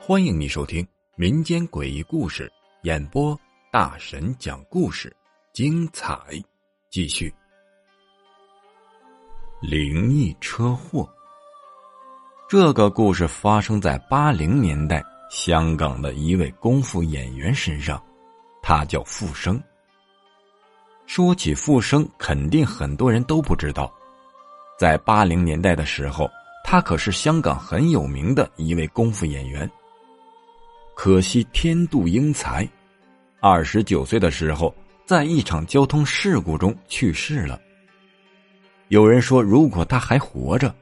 欢迎你收听民间诡异故事演播，大神讲故事，精彩继续。灵异车祸，这个故事发生在八零年代香港的一位功夫演员身上，他叫傅生。说起傅生，肯定很多人都不知道，在八零年代的时候，他可是香港很有名的一位功夫演员。可惜天妒英才，二十九岁的时候，在一场交通事故中去世了。有人说，如果他还活着，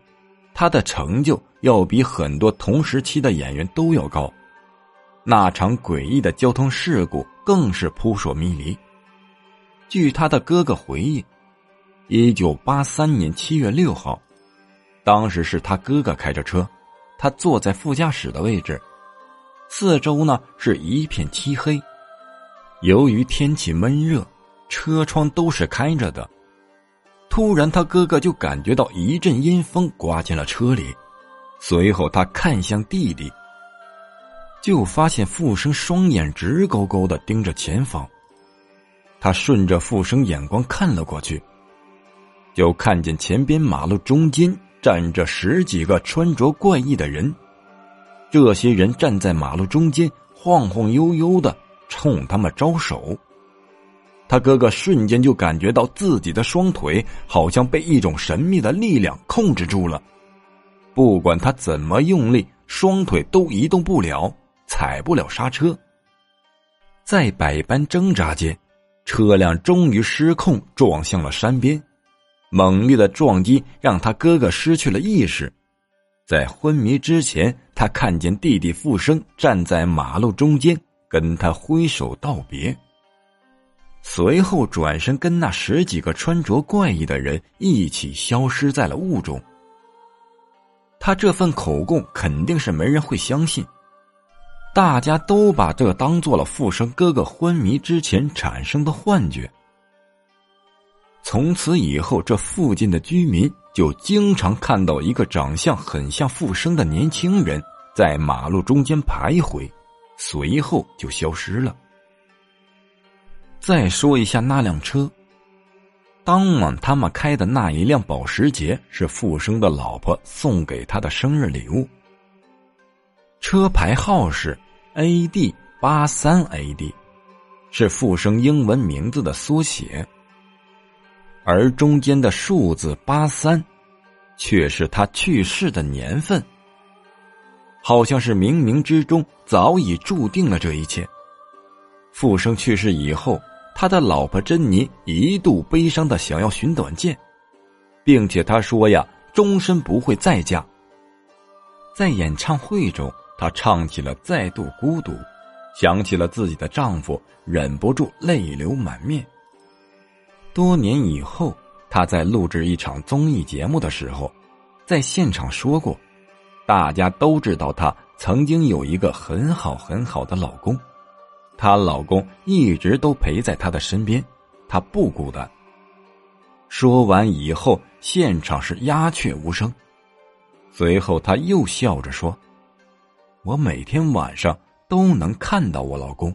他的成就要比很多同时期的演员都要高。那场诡异的交通事故更是扑朔迷离。据他的哥哥回忆，一九八三年七月六号，当时是他哥哥开着车，他坐在副驾驶的位置。四周呢是一片漆黑，由于天气闷热，车窗都是开着的。突然，他哥哥就感觉到一阵阴风刮进了车里，随后他看向弟弟，就发现傅生双眼直勾勾的盯着前方。他顺着傅生眼光看了过去，就看见前边马路中间站着十几个穿着怪异的人。这些人站在马路中间，晃晃悠悠的冲他们招手。他哥哥瞬间就感觉到自己的双腿好像被一种神秘的力量控制住了，不管他怎么用力，双腿都移动不了，踩不了刹车。在百般挣扎间，车辆终于失控撞向了山边，猛烈的撞击让他哥哥失去了意识。在昏迷之前，他看见弟弟傅生站在马路中间，跟他挥手道别。随后转身跟那十几个穿着怪异的人一起消失在了雾中。他这份口供肯定是没人会相信，大家都把这当做了傅生哥哥昏迷之前产生的幻觉。从此以后，这附近的居民。就经常看到一个长相很像傅生的年轻人在马路中间徘徊，随后就消失了。再说一下那辆车，当晚他们开的那一辆保时捷是傅生的老婆送给他的生日礼物，车牌号是 A D 八三 A D，是傅生英文名字的缩写。而中间的数字八三，却是他去世的年份。好像是冥冥之中早已注定了这一切。傅生去世以后，他的老婆珍妮一度悲伤的想要寻短见，并且他说呀，终身不会再嫁。在演唱会中，他唱起了《再度孤独》，想起了自己的丈夫，忍不住泪流满面。多年以后，他在录制一场综艺节目的时候，在现场说过：“大家都知道她曾经有一个很好很好的老公，她老公一直都陪在她的身边，她不孤单。”说完以后，现场是鸦雀无声。随后，他又笑着说：“我每天晚上都能看到我老公。”